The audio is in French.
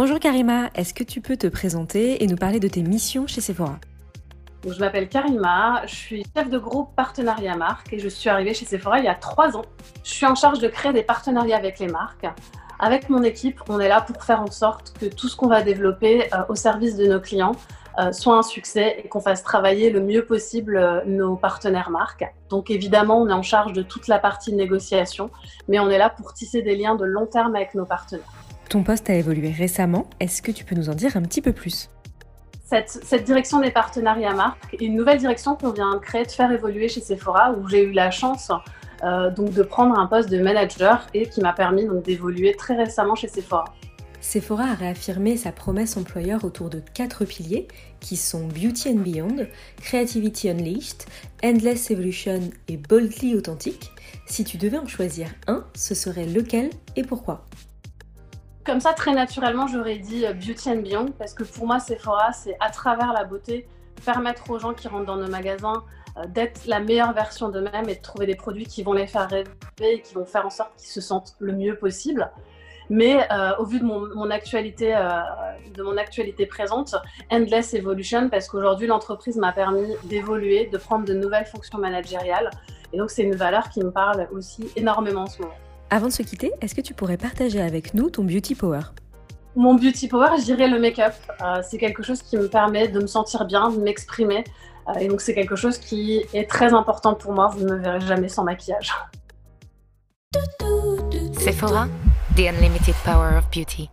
Bonjour Karima, est-ce que tu peux te présenter et nous parler de tes missions chez Sephora je m'appelle Karima, je suis chef de groupe partenariat marque et je suis arrivée chez Sephora il y a trois ans. Je suis en charge de créer des partenariats avec les marques. Avec mon équipe, on est là pour faire en sorte que tout ce qu'on va développer euh, au service de nos clients euh, soit un succès et qu'on fasse travailler le mieux possible euh, nos partenaires marques. Donc évidemment, on est en charge de toute la partie de négociation, mais on est là pour tisser des liens de long terme avec nos partenaires. Ton poste a évolué récemment, est-ce que tu peux nous en dire un petit peu plus? Cette, direction des partenariats marques est une nouvelle direction qu'on vient de créer, de faire évoluer chez Sephora, où j'ai eu la chance euh, donc de prendre un poste de manager et qui m'a permis donc d'évoluer très récemment chez Sephora. Sephora a réaffirmé sa promesse employeur autour de quatre piliers qui sont Beauty and Beyond, Creativity Unleashed, Endless Evolution et Boldly Authentique. Si tu devais en choisir un, ce serait lequel et pourquoi? Comme ça, très naturellement, j'aurais dit euh, Beauty and Beyond parce que pour moi, Sephora, c'est à travers la beauté, permettre aux gens qui rentrent dans nos magasins euh, d'être la meilleure version d'eux-mêmes et de trouver des produits qui vont les faire rêver et qui vont faire en sorte qu'ils se sentent le mieux possible. Mais euh, au vu de mon, actualité, de mon actualité présente, Endless Evolution, parce qu'aujourd'hui l'entreprise m'a permis d'évoluer, de prendre de nouvelles fonctions managériales, et donc c'est une valeur qui me parle aussi énormément en ce moment. Avant de se quitter, est-ce que tu pourrais partager avec nous ton beauty power? Mon beauty power, je dirais le make-up. Euh, c'est quelque chose qui me permet de me sentir bien, de m'exprimer. Euh, et donc c'est quelque chose qui est très important pour moi. Vous ne me verrez jamais sans maquillage. Sephora, the unlimited power of beauty.